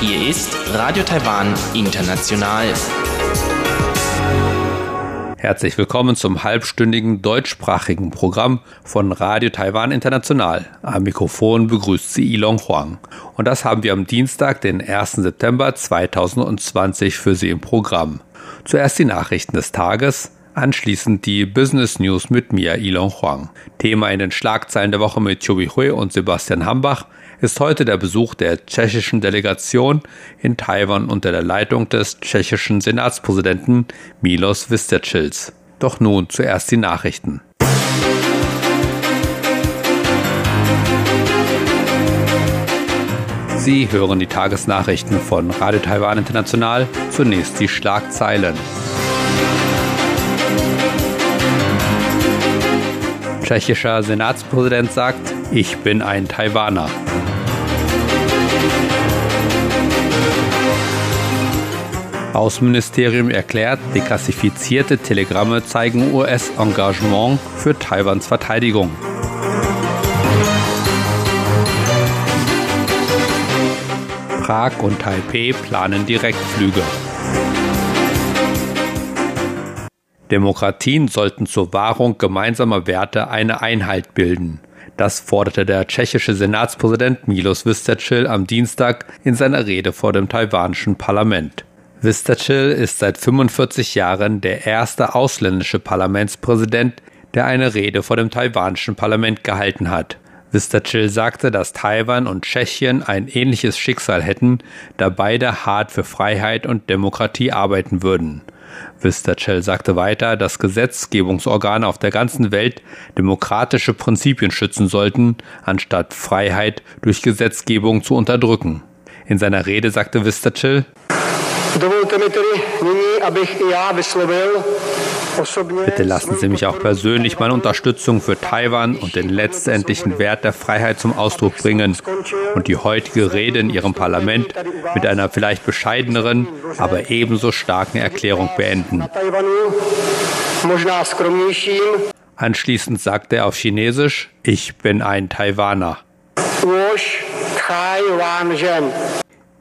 Hier ist Radio Taiwan International. Herzlich willkommen zum halbstündigen deutschsprachigen Programm von Radio Taiwan International. Am Mikrofon begrüßt sie Ilong Huang. Und das haben wir am Dienstag, den 1. September 2020 für Sie im Programm. Zuerst die Nachrichten des Tages, anschließend die Business News mit mir, Ilong Huang. Thema in den Schlagzeilen der Woche mit Chobi Hui und Sebastian Hambach ist heute der Besuch der tschechischen Delegation in Taiwan unter der Leitung des tschechischen Senatspräsidenten Milos Vistercils. Doch nun zuerst die Nachrichten. Sie hören die Tagesnachrichten von Radio Taiwan International. Zunächst die Schlagzeilen. Tschechischer Senatspräsident sagt, ich bin ein Taiwaner. Außenministerium erklärt, deklassifizierte Telegramme zeigen US-Engagement für Taiwans Verteidigung. Prag und Taipei planen Direktflüge. Demokratien sollten zur Wahrung gemeinsamer Werte eine Einheit bilden. Das forderte der tschechische Senatspräsident Milos Vystrčil am Dienstag in seiner Rede vor dem taiwanischen Parlament. Vystrčil ist seit 45 Jahren der erste ausländische Parlamentspräsident, der eine Rede vor dem taiwanischen Parlament gehalten hat. Vystrčil sagte, dass Taiwan und Tschechien ein ähnliches Schicksal hätten, da beide hart für Freiheit und Demokratie arbeiten würden. Vystrčil sagte weiter, dass Gesetzgebungsorgane auf der ganzen Welt demokratische Prinzipien schützen sollten, anstatt Freiheit durch Gesetzgebung zu unterdrücken. In seiner Rede sagte Vystrčil, Bitte lassen Sie mich auch persönlich meine Unterstützung für Taiwan und den letztendlichen Wert der Freiheit zum Ausdruck bringen und die heutige Rede in Ihrem Parlament mit einer vielleicht bescheideneren, aber ebenso starken Erklärung beenden. Anschließend sagte er auf Chinesisch, ich bin ein Taiwaner.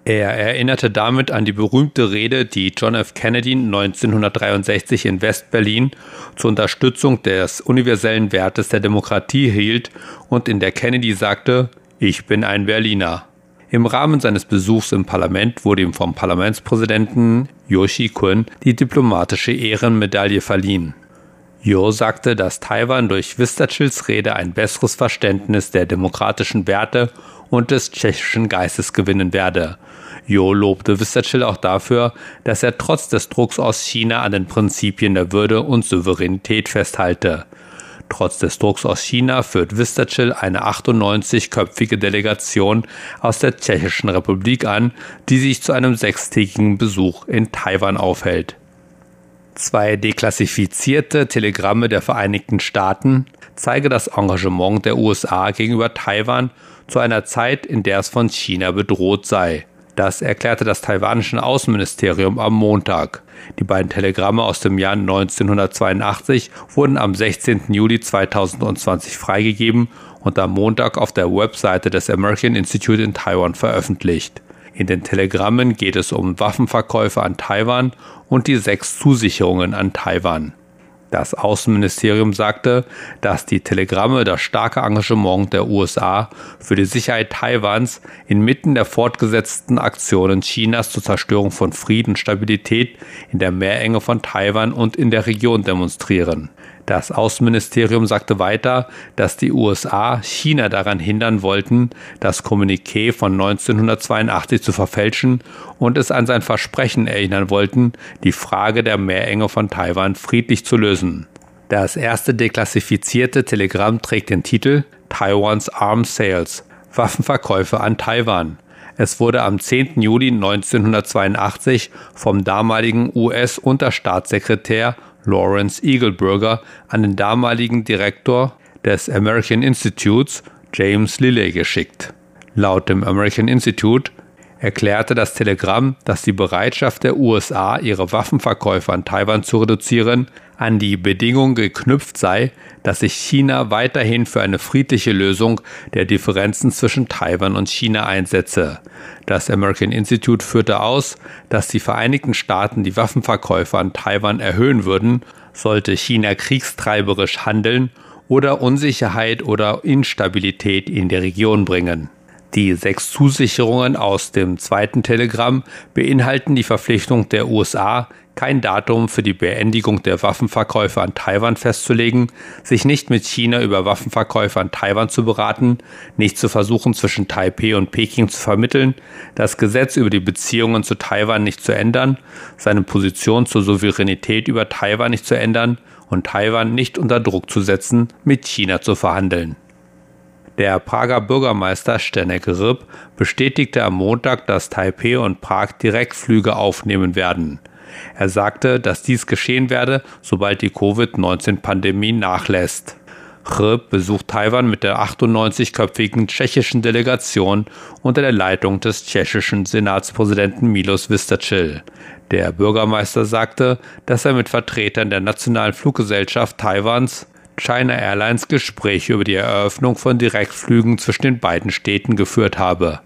Er erinnerte damit an die berühmte Rede, die John F. Kennedy 1963 in West-Berlin zur Unterstützung des universellen Wertes der Demokratie hielt und in der Kennedy sagte, ich bin ein Berliner. Im Rahmen seines Besuchs im Parlament wurde ihm vom Parlamentspräsidenten Yoshi Kun die diplomatische Ehrenmedaille verliehen. Jo sagte, dass Taiwan durch Vistachils Rede ein besseres Verständnis der demokratischen Werte und des tschechischen Geistes gewinnen werde. Jo lobte Vistachil auch dafür, dass er trotz des Drucks aus China an den Prinzipien der Würde und Souveränität festhalte. Trotz des Drucks aus China führt Vistachil eine 98-köpfige Delegation aus der Tschechischen Republik an, die sich zu einem sechstägigen Besuch in Taiwan aufhält. Zwei deklassifizierte Telegramme der Vereinigten Staaten zeige das Engagement der USA gegenüber Taiwan zu einer Zeit, in der es von China bedroht sei. Das erklärte das taiwanische Außenministerium am Montag. Die beiden Telegramme aus dem Jahr 1982 wurden am 16. Juli 2020 freigegeben und am Montag auf der Webseite des American Institute in Taiwan veröffentlicht. In den Telegrammen geht es um Waffenverkäufe an Taiwan und die sechs Zusicherungen an Taiwan. Das Außenministerium sagte, dass die Telegramme das starke Engagement der USA für die Sicherheit Taiwans inmitten der fortgesetzten Aktionen Chinas zur Zerstörung von Frieden und Stabilität in der Meerenge von Taiwan und in der Region demonstrieren. Das Außenministerium sagte weiter, dass die USA China daran hindern wollten, das Kommuniqué von 1982 zu verfälschen und es an sein Versprechen erinnern wollten, die Frage der Meerenge von Taiwan friedlich zu lösen. Das erste deklassifizierte Telegramm trägt den Titel Taiwans Arms Sales Waffenverkäufe an Taiwan. Es wurde am 10. Juli 1982 vom damaligen US-Unterstaatssekretär Lawrence Eagleburger an den damaligen Direktor des American Institutes, James Lilley, geschickt. Laut dem American Institute erklärte das Telegramm, dass die Bereitschaft der USA, ihre Waffenverkäufe an Taiwan zu reduzieren, an die Bedingung geknüpft sei, dass sich China weiterhin für eine friedliche Lösung der Differenzen zwischen Taiwan und China einsetze. Das American Institute führte aus, dass die Vereinigten Staaten die Waffenverkäufe an Taiwan erhöhen würden, sollte China kriegstreiberisch handeln oder Unsicherheit oder Instabilität in die Region bringen. Die sechs Zusicherungen aus dem zweiten Telegramm beinhalten die Verpflichtung der USA, kein Datum für die Beendigung der Waffenverkäufe an Taiwan festzulegen, sich nicht mit China über Waffenverkäufe an Taiwan zu beraten, nicht zu versuchen, zwischen Taipeh und Peking zu vermitteln, das Gesetz über die Beziehungen zu Taiwan nicht zu ändern, seine Position zur Souveränität über Taiwan nicht zu ändern und Taiwan nicht unter Druck zu setzen, mit China zu verhandeln. Der Prager Bürgermeister Stenek Ryb bestätigte am Montag, dass Taipeh und Prag Direktflüge aufnehmen werden. Er sagte, dass dies geschehen werde, sobald die Covid-19-Pandemie nachlässt. Ryb besucht Taiwan mit der 98-köpfigen tschechischen Delegation unter der Leitung des tschechischen Senatspräsidenten Milos Vistacil. Der Bürgermeister sagte, dass er mit Vertretern der nationalen Fluggesellschaft Taiwans China Airlines Gespräche über die Eröffnung von Direktflügen zwischen den beiden Städten geführt habe.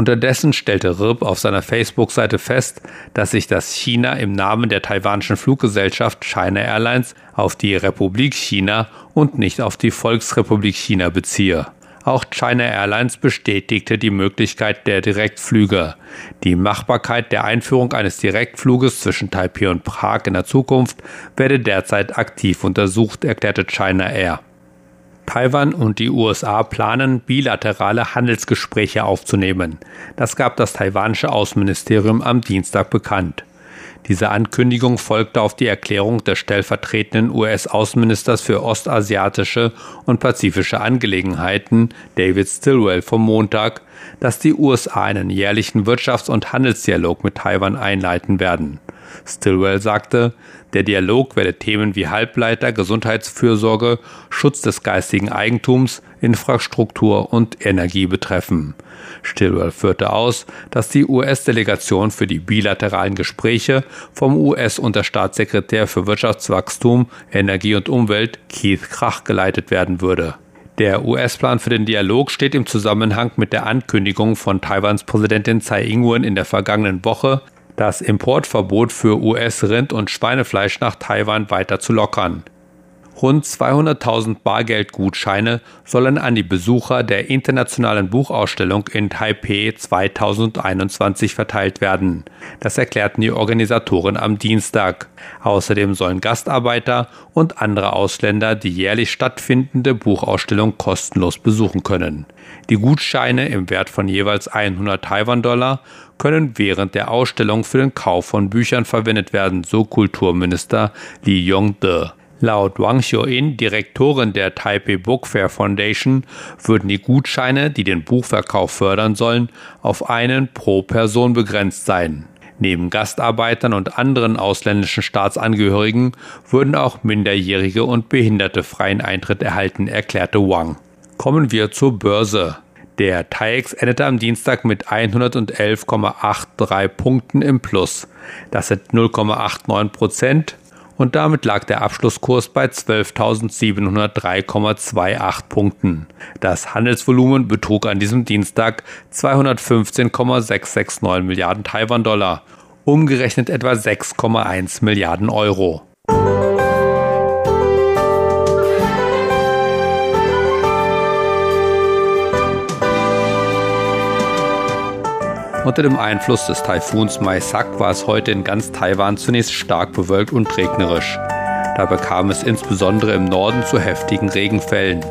Unterdessen stellte RIP auf seiner Facebook-Seite fest, dass sich das China im Namen der taiwanischen Fluggesellschaft China Airlines auf die Republik China und nicht auf die Volksrepublik China beziehe. Auch China Airlines bestätigte die Möglichkeit der Direktflüge. Die Machbarkeit der Einführung eines Direktfluges zwischen Taipei und Prag in der Zukunft werde derzeit aktiv untersucht, erklärte China Air. Taiwan und die USA planen, bilaterale Handelsgespräche aufzunehmen. Das gab das taiwanische Außenministerium am Dienstag bekannt. Diese Ankündigung folgte auf die Erklärung des stellvertretenden US-Außenministers für ostasiatische und pazifische Angelegenheiten, David Stilwell, vom Montag, dass die USA einen jährlichen Wirtschafts- und Handelsdialog mit Taiwan einleiten werden. Stilwell sagte, der Dialog werde Themen wie Halbleiter, Gesundheitsfürsorge, Schutz des geistigen Eigentums, Infrastruktur und Energie betreffen. Stilwell führte aus, dass die US-Delegation für die bilateralen Gespräche vom US-Unterstaatssekretär für Wirtschaftswachstum, Energie und Umwelt Keith Krach geleitet werden würde. Der US-Plan für den Dialog steht im Zusammenhang mit der Ankündigung von Taiwans Präsidentin Tsai Ing-wen in der vergangenen Woche, das Importverbot für US-Rind- und Schweinefleisch nach Taiwan weiter zu lockern. Rund 200.000 Bargeldgutscheine sollen an die Besucher der internationalen Buchausstellung in Taipei 2021 verteilt werden. Das erklärten die Organisatoren am Dienstag. Außerdem sollen Gastarbeiter und andere Ausländer die jährlich stattfindende Buchausstellung kostenlos besuchen können. Die Gutscheine im Wert von jeweils 100 Taiwan-Dollar können während der Ausstellung für den Kauf von Büchern verwendet werden, so Kulturminister Li Yong-de. Laut Wang Xiuin, Direktorin der Taipei Book Fair Foundation, würden die Gutscheine, die den Buchverkauf fördern sollen, auf einen pro Person begrenzt sein. Neben Gastarbeitern und anderen ausländischen Staatsangehörigen würden auch Minderjährige und Behinderte freien Eintritt erhalten, erklärte Wang. Kommen wir zur Börse. Der TAIEX endete am Dienstag mit 111,83 Punkten im Plus. Das sind 0,89 Prozent und damit lag der Abschlusskurs bei 12.703,28 Punkten. Das Handelsvolumen betrug an diesem Dienstag 215,669 Milliarden Taiwan-Dollar, umgerechnet etwa 6,1 Milliarden Euro. Unter dem Einfluss des Taifuns Maisak war es heute in ganz Taiwan zunächst stark bewölkt und regnerisch. Dabei kam es insbesondere im Norden zu heftigen Regenfällen.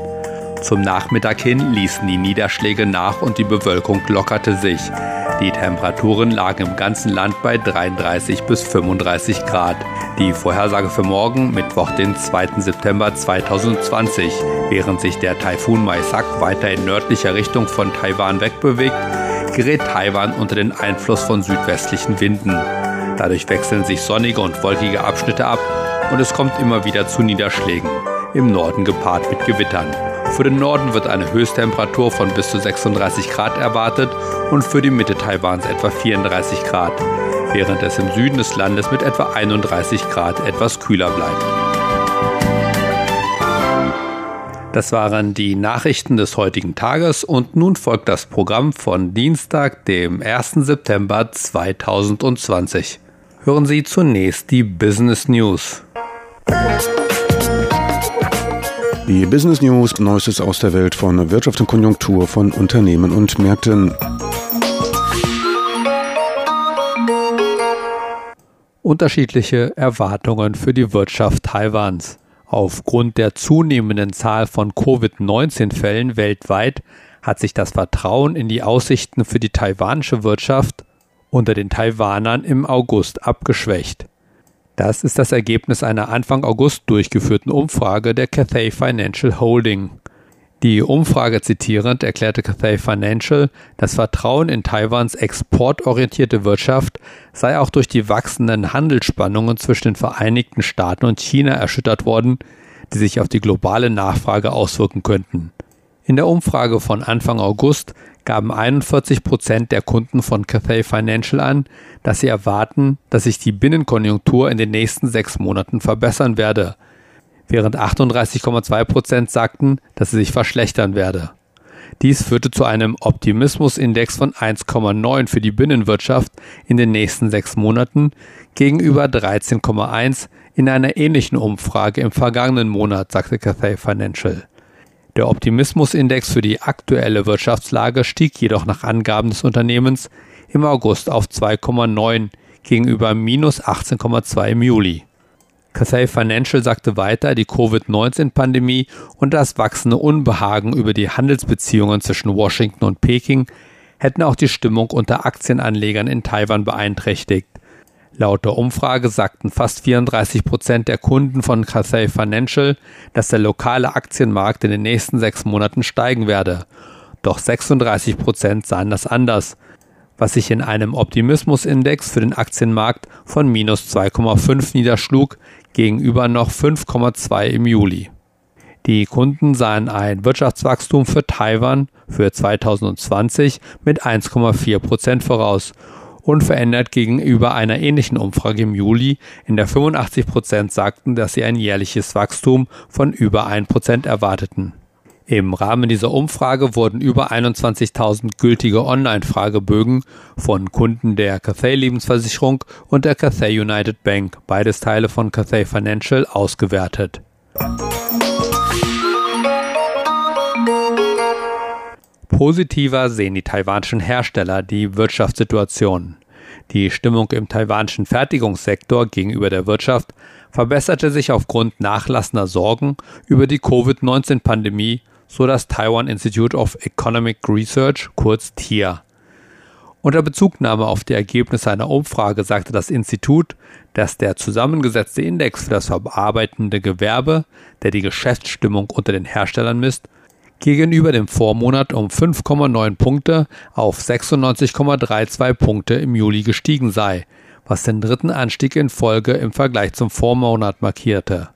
Zum Nachmittag hin ließen die Niederschläge nach und die Bewölkung lockerte sich. Die Temperaturen lagen im ganzen Land bei 33 bis 35 Grad. Die Vorhersage für morgen, Mittwoch, den 2. September 2020, während sich der Taifun Maisak weiter in nördlicher Richtung von Taiwan wegbewegt, gerät Taiwan unter den Einfluss von südwestlichen Winden. Dadurch wechseln sich sonnige und wolkige Abschnitte ab und es kommt immer wieder zu Niederschlägen, im Norden gepaart mit Gewittern. Für den Norden wird eine Höchsttemperatur von bis zu 36 Grad erwartet und für die Mitte Taiwans etwa 34 Grad, während es im Süden des Landes mit etwa 31 Grad etwas kühler bleibt. Das waren die Nachrichten des heutigen Tages und nun folgt das Programm von Dienstag, dem 1. September 2020. Hören Sie zunächst die Business News. Die Business News, Neuestes aus der Welt von Wirtschaft und Konjunktur von Unternehmen und Märkten. Unterschiedliche Erwartungen für die Wirtschaft Taiwans. Aufgrund der zunehmenden Zahl von Covid-19-Fällen weltweit hat sich das Vertrauen in die Aussichten für die taiwanische Wirtschaft unter den Taiwanern im August abgeschwächt. Das ist das Ergebnis einer Anfang August durchgeführten Umfrage der Cathay Financial Holding. Die Umfrage zitierend erklärte Cathay Financial, das Vertrauen in Taiwans exportorientierte Wirtschaft sei auch durch die wachsenden Handelsspannungen zwischen den Vereinigten Staaten und China erschüttert worden, die sich auf die globale Nachfrage auswirken könnten. In der Umfrage von Anfang August gaben 41 Prozent der Kunden von Cathay Financial an, dass sie erwarten, dass sich die Binnenkonjunktur in den nächsten sechs Monaten verbessern werde – während 38,2 Prozent sagten, dass sie sich verschlechtern werde. Dies führte zu einem Optimismusindex von 1,9 für die Binnenwirtschaft in den nächsten sechs Monaten gegenüber 13,1 in einer ähnlichen Umfrage im vergangenen Monat, sagte Cathay Financial. Der Optimismusindex für die aktuelle Wirtschaftslage stieg jedoch nach Angaben des Unternehmens im August auf 2,9 gegenüber minus 18,2 im Juli. Cathay Financial sagte weiter, die Covid-19-Pandemie und das wachsende Unbehagen über die Handelsbeziehungen zwischen Washington und Peking hätten auch die Stimmung unter Aktienanlegern in Taiwan beeinträchtigt. Laut der Umfrage sagten fast 34 Prozent der Kunden von Cathay Financial, dass der lokale Aktienmarkt in den nächsten sechs Monaten steigen werde. Doch 36 Prozent sahen das anders, was sich in einem Optimismusindex für den Aktienmarkt von minus 2,5 niederschlug, gegenüber noch 5,2 im Juli. Die Kunden sahen ein Wirtschaftswachstum für Taiwan für 2020 mit 1,4 Prozent voraus, unverändert gegenüber einer ähnlichen Umfrage im Juli, in der 85 Prozent sagten, dass sie ein jährliches Wachstum von über 1 Prozent erwarteten. Im Rahmen dieser Umfrage wurden über 21.000 gültige Online-Fragebögen von Kunden der Cathay Lebensversicherung und der Cathay United Bank, beides Teile von Cathay Financial, ausgewertet. Positiver sehen die taiwanischen Hersteller die Wirtschaftssituation. Die Stimmung im taiwanischen Fertigungssektor gegenüber der Wirtschaft verbesserte sich aufgrund nachlassender Sorgen über die Covid-19-Pandemie so das Taiwan Institute of Economic Research, kurz TIA. Unter Bezugnahme auf die Ergebnisse einer Umfrage sagte das Institut, dass der zusammengesetzte Index für das verarbeitende Gewerbe, der die Geschäftsstimmung unter den Herstellern misst, gegenüber dem Vormonat um 5,9 Punkte auf 96,32 Punkte im Juli gestiegen sei, was den dritten Anstieg in Folge im Vergleich zum Vormonat markierte.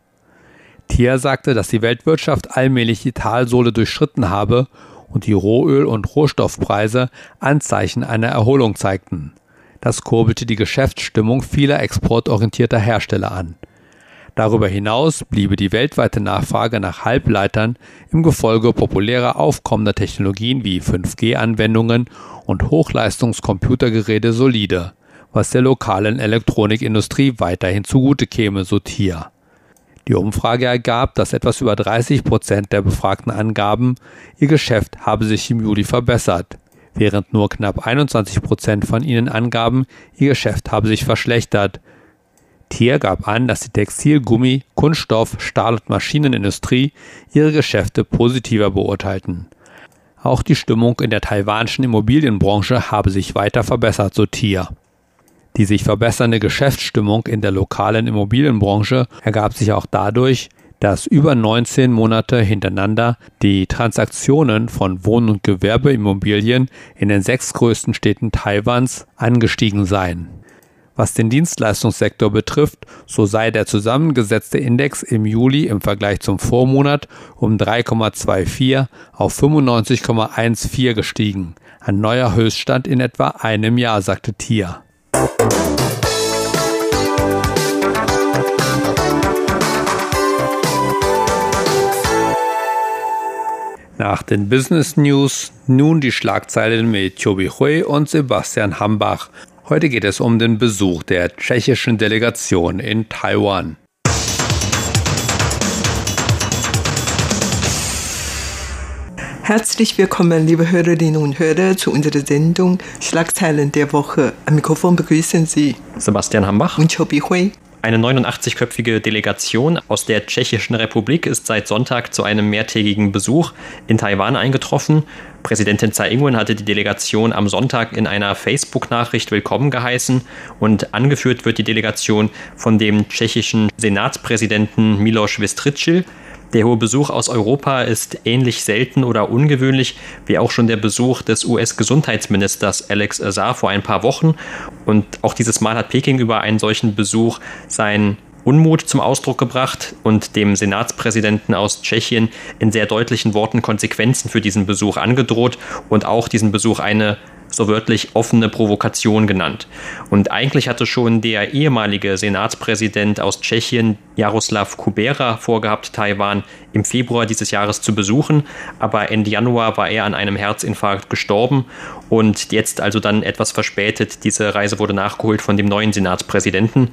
Thier sagte, dass die Weltwirtschaft allmählich die Talsohle durchschritten habe und die Rohöl- und Rohstoffpreise Anzeichen einer Erholung zeigten. Das kurbelte die Geschäftsstimmung vieler exportorientierter Hersteller an. Darüber hinaus bliebe die weltweite Nachfrage nach Halbleitern im Gefolge populärer aufkommender Technologien wie 5G-Anwendungen und Hochleistungskomputergeräte solide, was der lokalen Elektronikindustrie weiterhin zugute käme, so Thier. Die Umfrage ergab, dass etwas über 30 Prozent der Befragten angaben, ihr Geschäft habe sich im Juli verbessert, während nur knapp 21 Prozent von ihnen angaben, ihr Geschäft habe sich verschlechtert. Thier gab an, dass die Textil-, Gummi-, Kunststoff-, Stahl- und Maschinenindustrie ihre Geschäfte positiver beurteilten. Auch die Stimmung in der taiwanischen Immobilienbranche habe sich weiter verbessert, so Thier. Die sich verbessernde Geschäftsstimmung in der lokalen Immobilienbranche ergab sich auch dadurch, dass über 19 Monate hintereinander die Transaktionen von Wohn- und Gewerbeimmobilien in den sechs größten Städten Taiwans angestiegen seien. Was den Dienstleistungssektor betrifft, so sei der zusammengesetzte Index im Juli im Vergleich zum Vormonat um 3,24 auf 95,14 gestiegen, ein neuer Höchststand in etwa einem Jahr, sagte Thier. Nach den Business News nun die Schlagzeilen mit Chobi Hui und Sebastian Hambach. Heute geht es um den Besuch der tschechischen Delegation in Taiwan. Herzlich willkommen, liebe Hörerinnen und Hörer, zu unserer Sendung Schlagzeilen der Woche. Am Mikrofon begrüßen Sie Sebastian Hambach und Chobi Hui. Eine 89-köpfige Delegation aus der Tschechischen Republik ist seit Sonntag zu einem mehrtägigen Besuch in Taiwan eingetroffen. Präsidentin Tsai Ing-wen hatte die Delegation am Sonntag in einer Facebook-Nachricht willkommen geheißen und angeführt wird die Delegation von dem tschechischen Senatspräsidenten Miloš Vystrčil. Der hohe Besuch aus Europa ist ähnlich selten oder ungewöhnlich wie auch schon der Besuch des US-Gesundheitsministers Alex Azar vor ein paar Wochen. Und auch dieses Mal hat Peking über einen solchen Besuch sein Unmut zum Ausdruck gebracht und dem Senatspräsidenten aus Tschechien in sehr deutlichen Worten Konsequenzen für diesen Besuch angedroht und auch diesen Besuch eine so wörtlich offene Provokation genannt. Und eigentlich hatte schon der ehemalige Senatspräsident aus Tschechien, Jaroslav Kubera, vorgehabt, Taiwan im Februar dieses Jahres zu besuchen, aber Ende Januar war er an einem Herzinfarkt gestorben und jetzt also dann etwas verspätet. Diese Reise wurde nachgeholt von dem neuen Senatspräsidenten.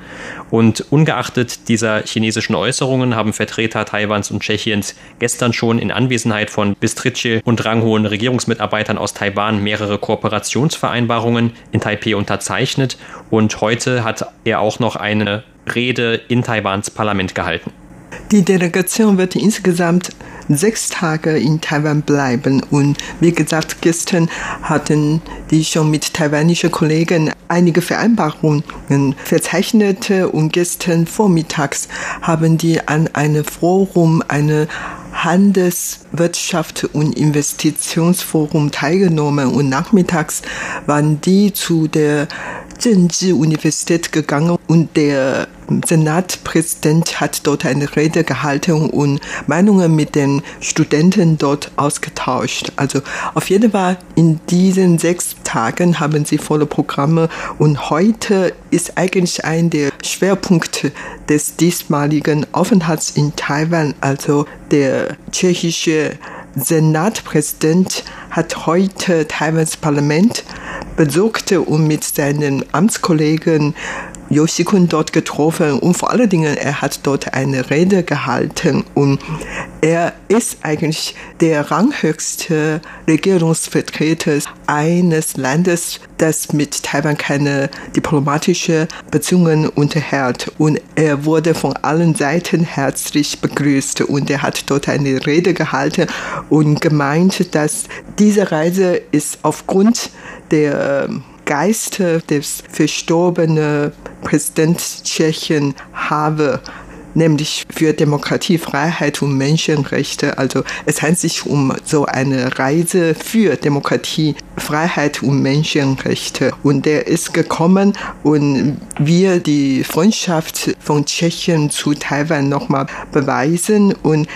Und ungeachtet dieser chinesischen Äußerungen haben Vertreter Taiwans und Tschechiens gestern schon in Anwesenheit von Bistrice und ranghohen Regierungsmitarbeitern aus Taiwan mehrere Kooperationsvereinbarungen in Taipei unterzeichnet. Und heute hat er auch noch eine Rede in Taiwans Parlament gehalten. Die Delegation wird insgesamt sechs Tage in Taiwan bleiben. Und wie gesagt, gestern hatten die schon mit taiwanischen Kollegen einige Vereinbarungen verzeichnet und gestern vormittags haben die an einem Forum eine Handels-, Wirtschaft- und Investitionsforum teilgenommen und nachmittags waren die zu der Zhenji-Universität gegangen und der Senatpräsident hat dort eine Rede gehalten und Meinungen mit den Studenten dort ausgetauscht. Also auf jeden Fall in diesen sechs Tagen haben sie volle Programme und heute ist eigentlich ein der Schwerpunkte des diesmaligen Aufenthalts in Taiwan. Also der tschechische Senatpräsident hat heute Taiwans Parlament besucht und mit seinen Amtskollegen Yoshikun dort getroffen und vor allen Dingen, er hat dort eine Rede gehalten und er ist eigentlich der ranghöchste Regierungsvertreter eines Landes, das mit Taiwan keine diplomatische Beziehungen unterhält. Und er wurde von allen Seiten herzlich begrüßt und er hat dort eine Rede gehalten und gemeint, dass diese Reise ist aufgrund der Geiste des verstorbenen Präsident Tschechien habe, nämlich für Demokratie, Freiheit und Menschenrechte. Also es handelt sich um so eine Reise für Demokratie, Freiheit und Menschenrechte. Und der ist gekommen und wir die Freundschaft von Tschechien zu Taiwan nochmal beweisen und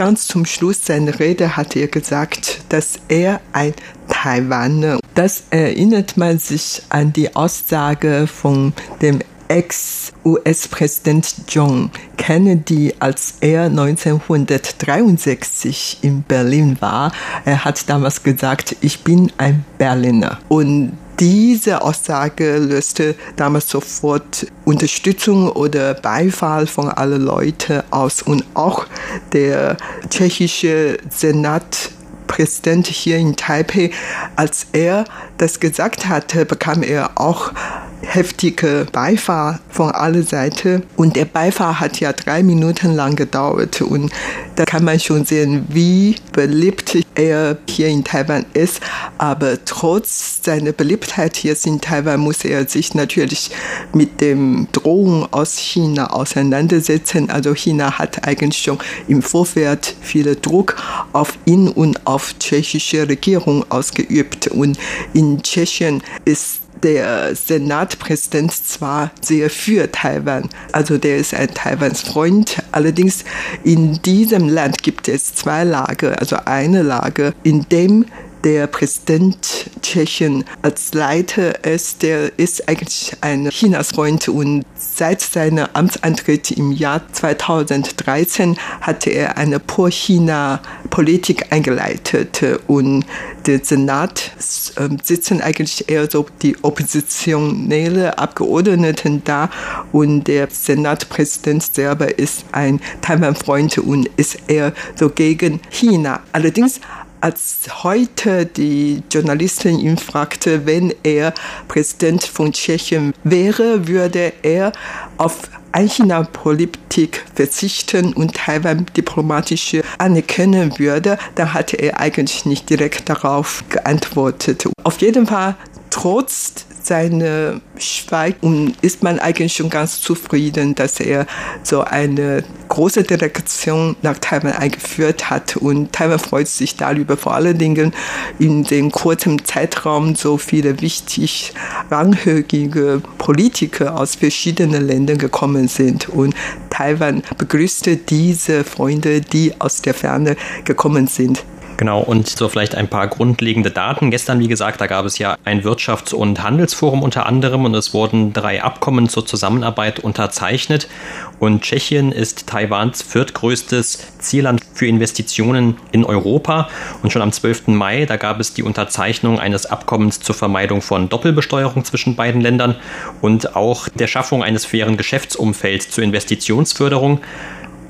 ganz zum Schluss seiner Rede hat er gesagt, dass er ein Taiwaner. Das erinnert man sich an die Aussage von dem Ex-US-Präsident John Kennedy, als er 1963 in Berlin war. Er hat damals gesagt, ich bin ein Berliner. Und diese Aussage löste damals sofort Unterstützung oder Beifall von allen Leuten aus. Und auch der tschechische Senat Präsident hier in Taipei, als er das gesagt hatte, bekam er auch heftige Beifall von aller Seiten. Und der Beifall hat ja drei Minuten lang gedauert. Und da kann man schon sehen, wie beliebt er hier in Taiwan ist. Aber trotz seiner Beliebtheit jetzt in Taiwan muss er sich natürlich mit dem Drohung aus China auseinandersetzen. Also China hat eigentlich schon im Vorfeld viel Druck auf ihn und auf tschechische Regierung ausgeübt. Und in Tschechien ist der Senatpräsident zwar sehr für Taiwan, also der ist ein Taiwans Freund, allerdings in diesem Land gibt es zwei Lager, also eine Lage, in dem der Präsident Tschechien als Leiter ist, der ist eigentlich ein Chinas-Freund und seit seiner Amtsantritt im Jahr 2013 hatte er eine Pro-China-Politik eingeleitet und der Senat äh, sitzen eigentlich eher so die oppositionelle Abgeordneten da und der Senatpräsident selber ist ein Taiwan-Freund und ist eher so gegen China. Allerdings als heute die Journalistin ihn fragte, wenn er Präsident von Tschechien wäre, würde er auf Ein-China-Politik verzichten und Taiwan diplomatisch anerkennen würde, dann hatte er eigentlich nicht direkt darauf geantwortet. Auf jeden Fall trotz seine Schweigen ist man eigentlich schon ganz zufrieden, dass er so eine große Delegation nach Taiwan eingeführt hat. Und Taiwan freut sich darüber, vor allen Dingen in dem kurzen Zeitraum so viele wichtig ranghöchige Politiker aus verschiedenen Ländern gekommen sind. Und Taiwan begrüßte diese Freunde, die aus der Ferne gekommen sind. Genau, und so vielleicht ein paar grundlegende Daten. Gestern, wie gesagt, da gab es ja ein Wirtschafts- und Handelsforum unter anderem und es wurden drei Abkommen zur Zusammenarbeit unterzeichnet. Und Tschechien ist Taiwans viertgrößtes Zielland für Investitionen in Europa. Und schon am 12. Mai, da gab es die Unterzeichnung eines Abkommens zur Vermeidung von Doppelbesteuerung zwischen beiden Ländern und auch der Schaffung eines fairen Geschäftsumfelds zur Investitionsförderung.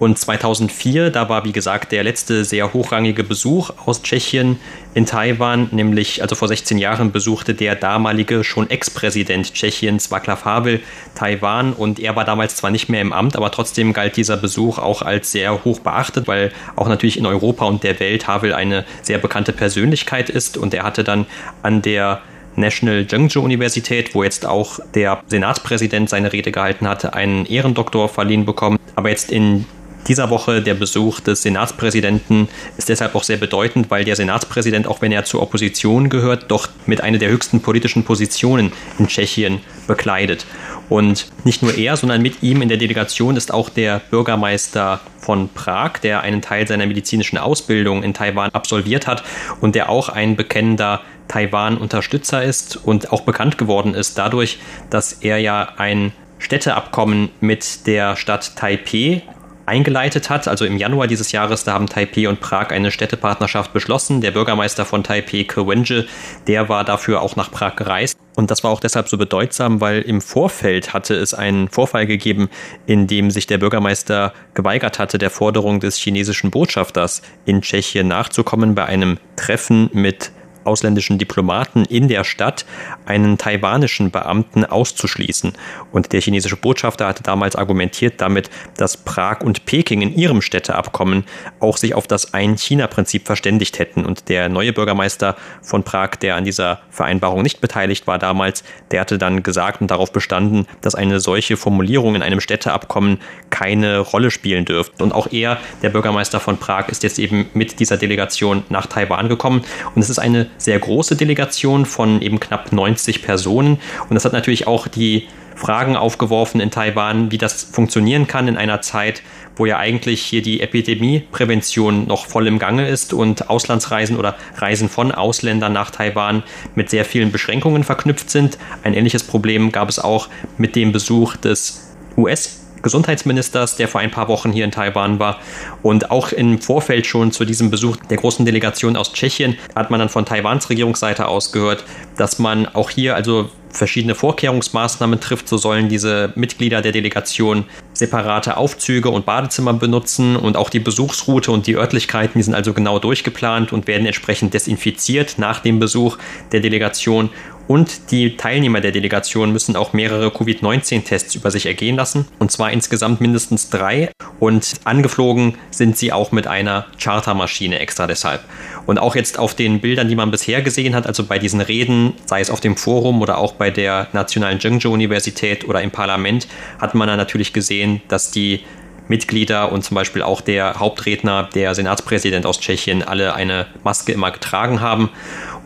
Und 2004, da war wie gesagt der letzte sehr hochrangige Besuch aus Tschechien in Taiwan, nämlich also vor 16 Jahren besuchte der damalige schon Ex-Präsident Tschechiens Václav Havel Taiwan und er war damals zwar nicht mehr im Amt, aber trotzdem galt dieser Besuch auch als sehr hoch beachtet, weil auch natürlich in Europa und der Welt Havel eine sehr bekannte Persönlichkeit ist und er hatte dann an der National Zhengzhou Universität, wo jetzt auch der Senatspräsident seine Rede gehalten hatte, einen Ehrendoktor verliehen bekommen. Aber jetzt in dieser Woche der Besuch des Senatspräsidenten ist deshalb auch sehr bedeutend, weil der Senatspräsident, auch wenn er zur Opposition gehört, doch mit einer der höchsten politischen Positionen in Tschechien bekleidet. Und nicht nur er, sondern mit ihm in der Delegation ist auch der Bürgermeister von Prag, der einen Teil seiner medizinischen Ausbildung in Taiwan absolviert hat und der auch ein bekennender Taiwan-Unterstützer ist und auch bekannt geworden ist dadurch, dass er ja ein Städteabkommen mit der Stadt Taipei eingeleitet hat. Also im Januar dieses Jahres, da haben Taipei und Prag eine Städtepartnerschaft beschlossen. Der Bürgermeister von Taipei, Ke Wenje, der war dafür auch nach Prag gereist. Und das war auch deshalb so bedeutsam, weil im Vorfeld hatte es einen Vorfall gegeben, in dem sich der Bürgermeister geweigert hatte, der Forderung des chinesischen Botschafters in Tschechien nachzukommen bei einem Treffen mit ausländischen Diplomaten in der Stadt einen taiwanischen Beamten auszuschließen. Und der chinesische Botschafter hatte damals argumentiert damit, dass Prag und Peking in ihrem Städteabkommen auch sich auf das Ein-China-Prinzip verständigt hätten. Und der neue Bürgermeister von Prag, der an dieser Vereinbarung nicht beteiligt war damals, der hatte dann gesagt und darauf bestanden, dass eine solche Formulierung in einem Städteabkommen keine Rolle spielen dürfte. Und auch er, der Bürgermeister von Prag, ist jetzt eben mit dieser Delegation nach Taiwan gekommen. Und es ist eine sehr große Delegation von eben knapp 90 Personen. Und das hat natürlich auch die Fragen aufgeworfen in Taiwan, wie das funktionieren kann in einer Zeit, wo ja eigentlich hier die Epidemieprävention noch voll im Gange ist und Auslandsreisen oder Reisen von Ausländern nach Taiwan mit sehr vielen Beschränkungen verknüpft sind. Ein ähnliches Problem gab es auch mit dem Besuch des US Gesundheitsministers, der vor ein paar Wochen hier in Taiwan war. Und auch im Vorfeld schon zu diesem Besuch der großen Delegation aus Tschechien hat man dann von Taiwans Regierungsseite aus gehört, dass man auch hier also verschiedene Vorkehrungsmaßnahmen trifft. So sollen diese Mitglieder der Delegation separate Aufzüge und Badezimmer benutzen und auch die Besuchsroute und die Örtlichkeiten, die sind also genau durchgeplant und werden entsprechend desinfiziert nach dem Besuch der Delegation und die Teilnehmer der Delegation müssen auch mehrere Covid-19-Tests über sich ergehen lassen. Und zwar insgesamt mindestens drei. Und angeflogen sind sie auch mit einer Chartermaschine extra deshalb. Und auch jetzt auf den Bildern, die man bisher gesehen hat, also bei diesen Reden, sei es auf dem Forum oder auch bei der Nationalen Zhengzhou Universität oder im Parlament, hat man dann natürlich gesehen, dass die Mitglieder und zum Beispiel auch der Hauptredner, der Senatspräsident aus Tschechien, alle eine Maske immer getragen haben.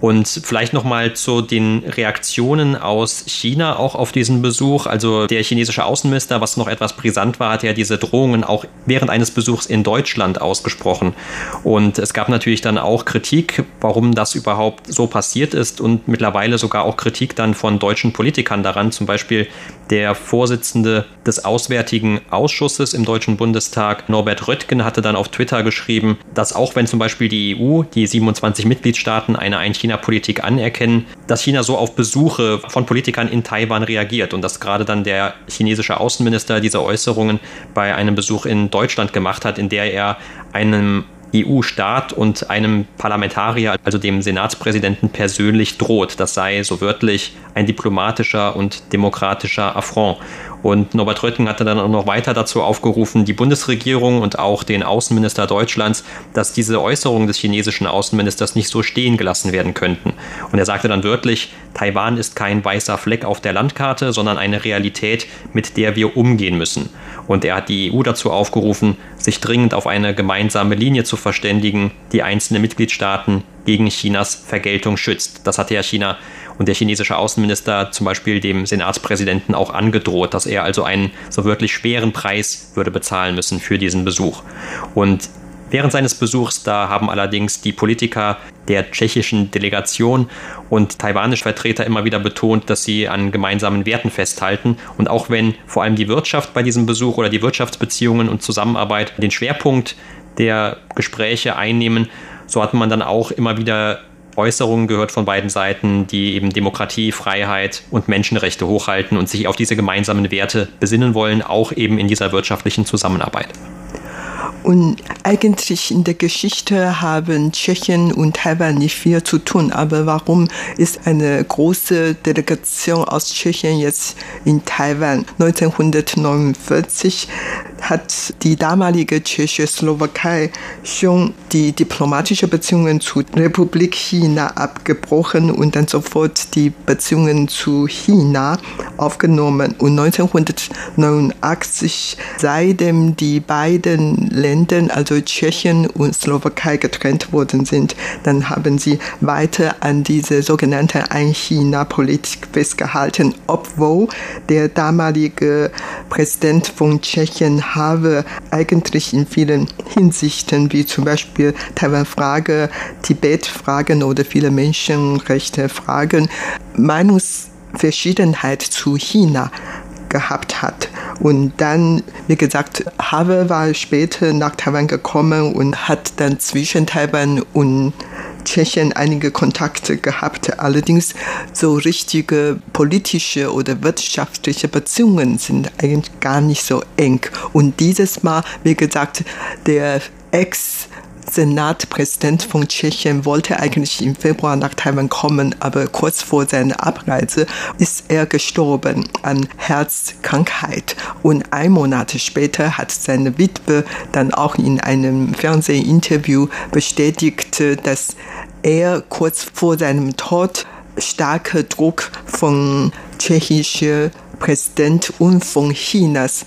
Und vielleicht nochmal zu den Reaktionen aus China auch auf diesen Besuch. Also der chinesische Außenminister, was noch etwas brisant war, hat ja diese Drohungen auch während eines Besuchs in Deutschland ausgesprochen. Und es gab natürlich dann auch Kritik, warum das überhaupt so passiert ist und mittlerweile sogar auch Kritik dann von deutschen Politikern daran. Zum Beispiel der Vorsitzende des Auswärtigen Ausschusses im Deutschen Bundestag, Norbert Röttgen, hatte dann auf Twitter geschrieben, dass auch wenn zum Beispiel die EU, die 27 Mitgliedstaaten, eine Ein-China China-Politik anerkennen, dass China so auf Besuche von Politikern in Taiwan reagiert und dass gerade dann der chinesische Außenminister diese Äußerungen bei einem Besuch in Deutschland gemacht hat, in der er einem EU-Staat und einem Parlamentarier, also dem Senatspräsidenten persönlich droht. Das sei so wörtlich ein diplomatischer und demokratischer Affront. Und Norbert Röttgen hatte dann auch noch weiter dazu aufgerufen, die Bundesregierung und auch den Außenminister Deutschlands, dass diese Äußerungen des chinesischen Außenministers nicht so stehen gelassen werden könnten. Und er sagte dann wörtlich, Taiwan ist kein weißer Fleck auf der Landkarte, sondern eine Realität, mit der wir umgehen müssen. Und er hat die EU dazu aufgerufen, sich dringend auf eine gemeinsame Linie zu verständigen, die einzelne Mitgliedstaaten gegen Chinas Vergeltung schützt. Das hatte ja China und der chinesische Außenminister zum Beispiel dem Senatspräsidenten auch angedroht, dass er also einen so wirklich schweren Preis würde bezahlen müssen für diesen Besuch. Und Während seines Besuchs da haben allerdings die Politiker der tschechischen Delegation und taiwanische Vertreter immer wieder betont, dass sie an gemeinsamen Werten festhalten. Und auch wenn vor allem die Wirtschaft bei diesem Besuch oder die Wirtschaftsbeziehungen und Zusammenarbeit den Schwerpunkt der Gespräche einnehmen, so hat man dann auch immer wieder Äußerungen gehört von beiden Seiten, die eben Demokratie, Freiheit und Menschenrechte hochhalten und sich auf diese gemeinsamen Werte besinnen wollen, auch eben in dieser wirtschaftlichen Zusammenarbeit. Und eigentlich in der Geschichte haben Tschechien und Taiwan nicht viel zu tun. Aber warum ist eine große Delegation aus Tschechien jetzt in Taiwan? 1949 hat die damalige Tschechoslowakei schon die diplomatischen Beziehungen zu Republik China abgebrochen und dann sofort die Beziehungen zu China aufgenommen. Und 1989, seitdem die beiden Länder, also Tschechien und Slowakei, getrennt worden sind, dann haben sie weiter an diese sogenannte Ein-China-Politik festgehalten, obwohl der damalige Präsident von Tschechien habe eigentlich in vielen Hinsichten, wie zum Beispiel Taiwan-Frage, Tibet-Fragen oder viele Menschenrechte-Fragen, Meinungsverschiedenheit zu China gehabt hat. Und dann, wie gesagt, Habe war später nach Taiwan gekommen und hat dann zwischen Taiwan und Tschechien einige Kontakte gehabt. Allerdings so richtige politische oder wirtschaftliche Beziehungen sind eigentlich gar nicht so eng. Und dieses Mal, wie gesagt, der Ex Senatpräsident von Tschechien wollte eigentlich im Februar nach Taiwan kommen, aber kurz vor seiner Abreise ist er gestorben an Herzkrankheit. Und ein Monat später hat seine Witwe dann auch in einem Fernsehinterview bestätigt, dass er kurz vor seinem Tod starke Druck von tschechischer Präsident und von Chinas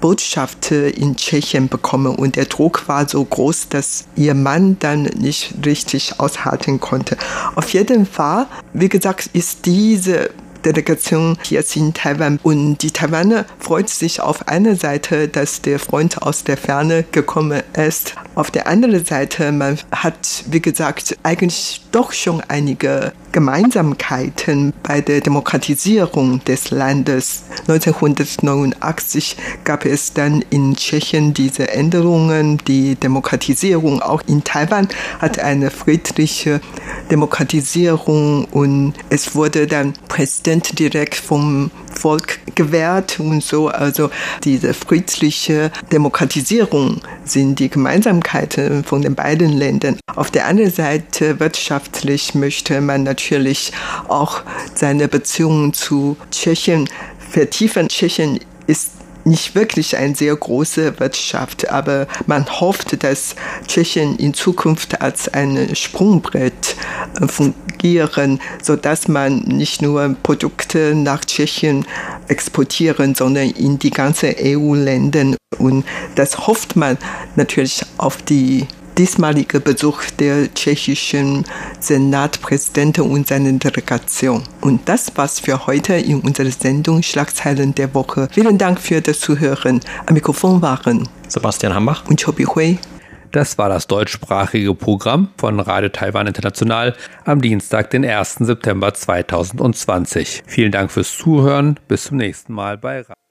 Botschaft in Tschechien bekommen und der Druck war so groß, dass ihr Mann dann nicht richtig aushalten konnte. Auf jeden Fall, wie gesagt, ist diese Delegation jetzt in Taiwan. Und die Taiwaner freut sich auf einer Seite, dass der Freund aus der Ferne gekommen ist. Auf der anderen Seite, man hat, wie gesagt, eigentlich doch schon einige Gemeinsamkeiten bei der Demokratisierung des Landes. 1989 gab es dann in Tschechien diese Änderungen. Die Demokratisierung auch in Taiwan hat eine friedliche Demokratisierung und es wurde dann Präsident direkt vom Volk gewährt und so. Also diese friedliche Demokratisierung sind die Gemeinsamkeiten von den beiden Ländern. Auf der anderen Seite wirtschaftlich möchte man natürlich auch seine Beziehungen zu Tschechien vertiefen. Tschechien ist nicht wirklich eine sehr große Wirtschaft, aber man hofft, dass Tschechien in Zukunft als ein Sprungbrett fungiert etablieren, sodass man nicht nur Produkte nach Tschechien exportieren, sondern in die ganzen EU-Länder. Und das hofft man natürlich auf die diesmalige Besuch der tschechischen Senatpräsidenten und seiner Delegation. Und das war's für heute in unserer Sendung Schlagzeilen der Woche. Vielen Dank für das Zuhören. Am Mikrofon waren Sebastian Hambach und Chobi Hui. Das war das deutschsprachige Programm von Radio Taiwan International am Dienstag, den 1. September 2020. Vielen Dank fürs Zuhören. Bis zum nächsten Mal bei Radio.